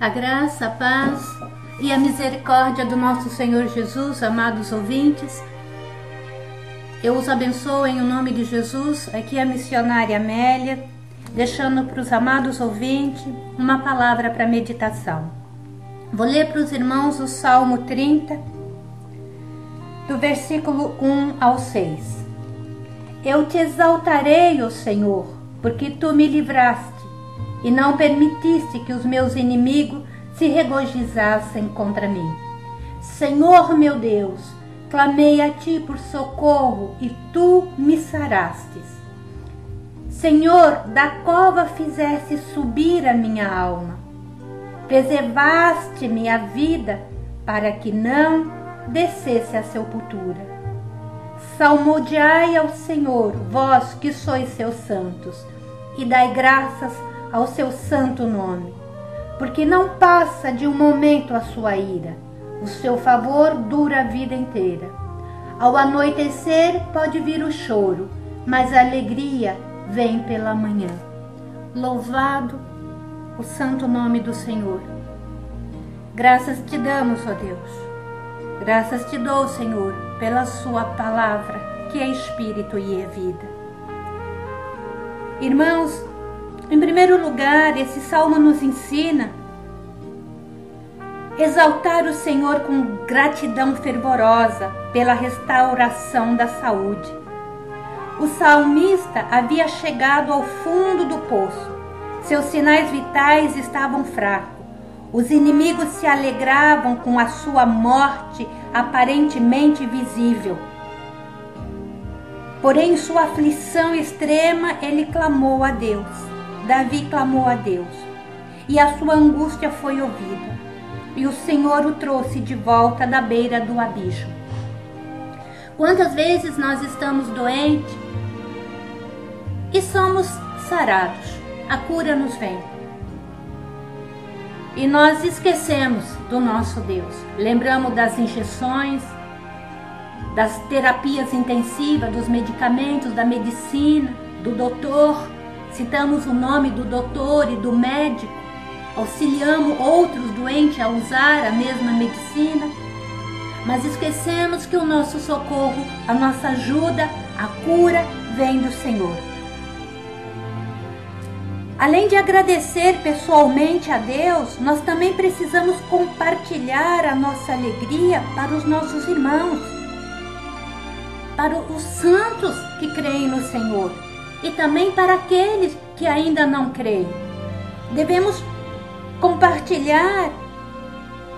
A graça, a paz e a misericórdia do nosso Senhor Jesus, amados ouvintes. Eu os abençoo em nome de Jesus. Aqui a missionária Amélia, deixando para os amados ouvintes uma palavra para meditação. Vou ler para os irmãos o Salmo 30, do versículo 1 ao 6. Eu te exaltarei, ó Senhor, porque tu me livraste e não permitiste que os meus inimigos se regozijassem contra mim. Senhor meu Deus, clamei a ti por socorro e tu me sarastes. Senhor, da cova fizeste subir a minha alma. Preservaste-me a vida para que não descesse a sepultura. Salmodiai ao Senhor, vós que sois seus santos, e dai graças ao seu santo nome, porque não passa de um momento a sua ira. O seu favor dura a vida inteira. Ao anoitecer pode vir o choro, mas a alegria vem pela manhã. Louvado o santo nome do Senhor. Graças te damos, ó Deus. Graças te dou, Senhor, pela sua palavra, que é espírito e é vida. Irmãos, em primeiro lugar, esse salmo nos ensina exaltar o Senhor com gratidão fervorosa pela restauração da saúde. O salmista havia chegado ao fundo do poço. Seus sinais vitais estavam fracos. Os inimigos se alegravam com a sua morte aparentemente visível. Porém, em sua aflição extrema, ele clamou a Deus. Davi clamou a Deus e a sua angústia foi ouvida, e o Senhor o trouxe de volta da beira do abismo. Quantas vezes nós estamos doentes e somos sarados, a cura nos vem. E nós esquecemos do nosso Deus. Lembramos das injeções, das terapias intensivas, dos medicamentos, da medicina, do doutor citamos o nome do doutor e do médico, auxiliamos outros doentes a usar a mesma medicina, mas esquecemos que o nosso socorro, a nossa ajuda, a cura vem do Senhor. Além de agradecer pessoalmente a Deus, nós também precisamos compartilhar a nossa alegria para os nossos irmãos, para os santos que creem no Senhor e também para aqueles que ainda não creem. Devemos compartilhar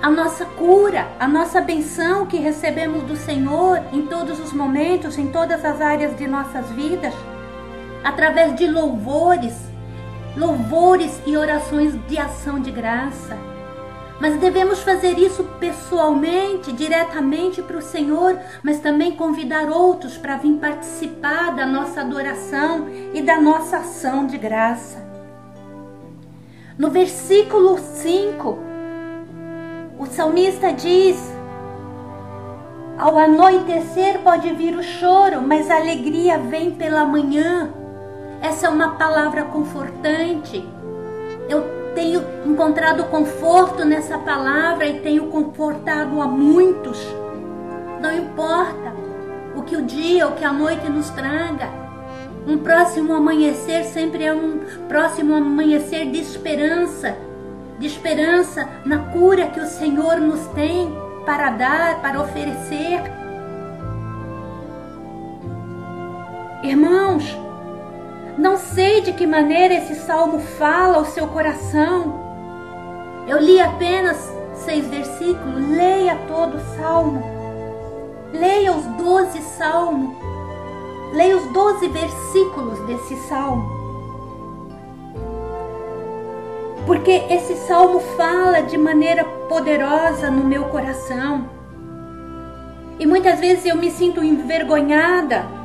a nossa cura, a nossa benção que recebemos do Senhor em todos os momentos, em todas as áreas de nossas vidas, através de louvores, louvores e orações de ação de graça mas devemos fazer isso pessoalmente, diretamente para o Senhor, mas também convidar outros para vir participar da nossa adoração e da nossa ação de graça. No versículo 5, o salmista diz: Ao anoitecer pode vir o choro, mas a alegria vem pela manhã. Essa é uma palavra confortante. Eu tenho encontrado conforto nessa palavra e tenho confortado a muitos. Não importa o que o dia, o que a noite nos traga. Um próximo amanhecer sempre é um próximo amanhecer de esperança, de esperança na cura que o Senhor nos tem para dar, para oferecer. Irmãos, não sei de que maneira esse salmo fala ao seu coração. Eu li apenas seis versículos. Leia todo o salmo. Leia os doze salmos. Leia os doze versículos desse salmo. Porque esse salmo fala de maneira poderosa no meu coração. E muitas vezes eu me sinto envergonhada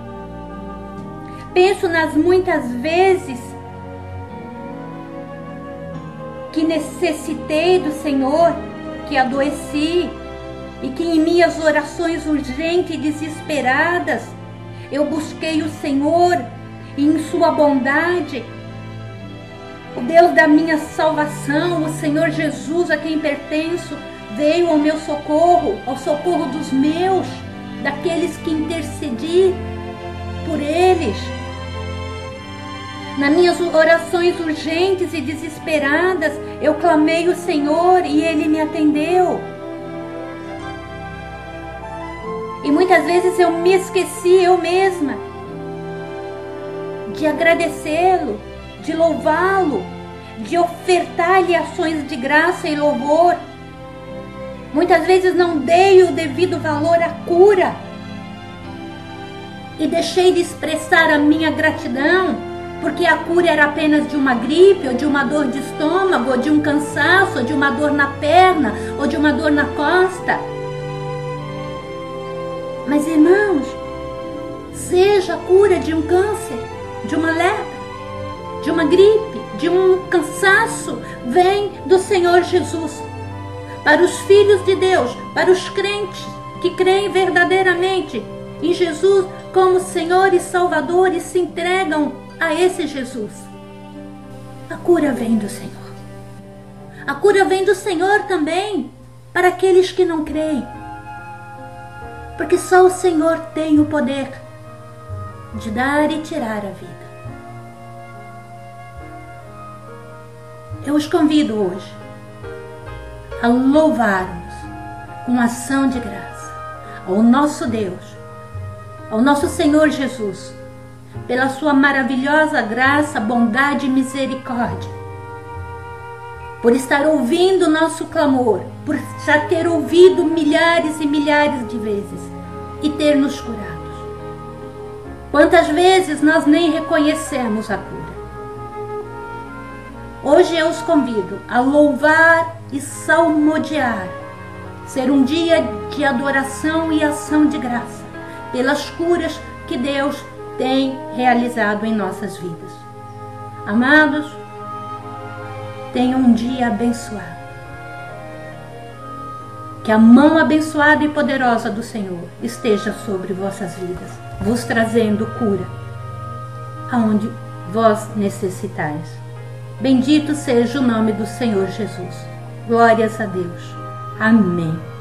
penso nas muitas vezes que necessitei do Senhor, que adoeci e que em minhas orações urgentes e desesperadas eu busquei o Senhor e em Sua bondade o Deus da minha salvação, o Senhor Jesus a quem pertenço, veio ao meu socorro, ao socorro dos meus, daqueles que intercedi por eles. Nas minhas orações urgentes e desesperadas, eu clamei o Senhor e ele me atendeu. E muitas vezes eu me esqueci eu mesma de agradecê-lo, de louvá-lo, de ofertar-lhe ações de graça e louvor. Muitas vezes não dei o devido valor à cura e deixei de expressar a minha gratidão, porque a cura era apenas de uma gripe, ou de uma dor de estômago, ou de um cansaço, ou de uma dor na perna, ou de uma dor na costa. Mas irmãos, seja a cura de um câncer, de uma lepra, de uma gripe, de um cansaço, vem do Senhor Jesus. Para os filhos de Deus, para os crentes que creem verdadeiramente em Jesus como Senhor e Salvador e se entregam a esse Jesus. A cura vem do Senhor. A cura vem do Senhor também para aqueles que não creem. Porque só o Senhor tem o poder de dar e tirar a vida. Eu os convido hoje a louvarmos com ação de graça ao nosso Deus, ao nosso Senhor Jesus, pela sua maravilhosa graça, bondade e misericórdia, por estar ouvindo o nosso clamor, por já ter ouvido milhares e milhares de vezes e ter nos curado. Quantas vezes nós nem reconhecemos a cura? Hoje eu os convido a louvar e salmodiar, ser um dia de adoração e ação de graça pelas curas que Deus tem realizado em nossas vidas. Amados, tenham um dia abençoado. Que a mão abençoada e poderosa do Senhor esteja sobre vossas vidas, vos trazendo cura aonde vós necessitais. Bendito seja o nome do Senhor Jesus. Glórias a Deus. Amém.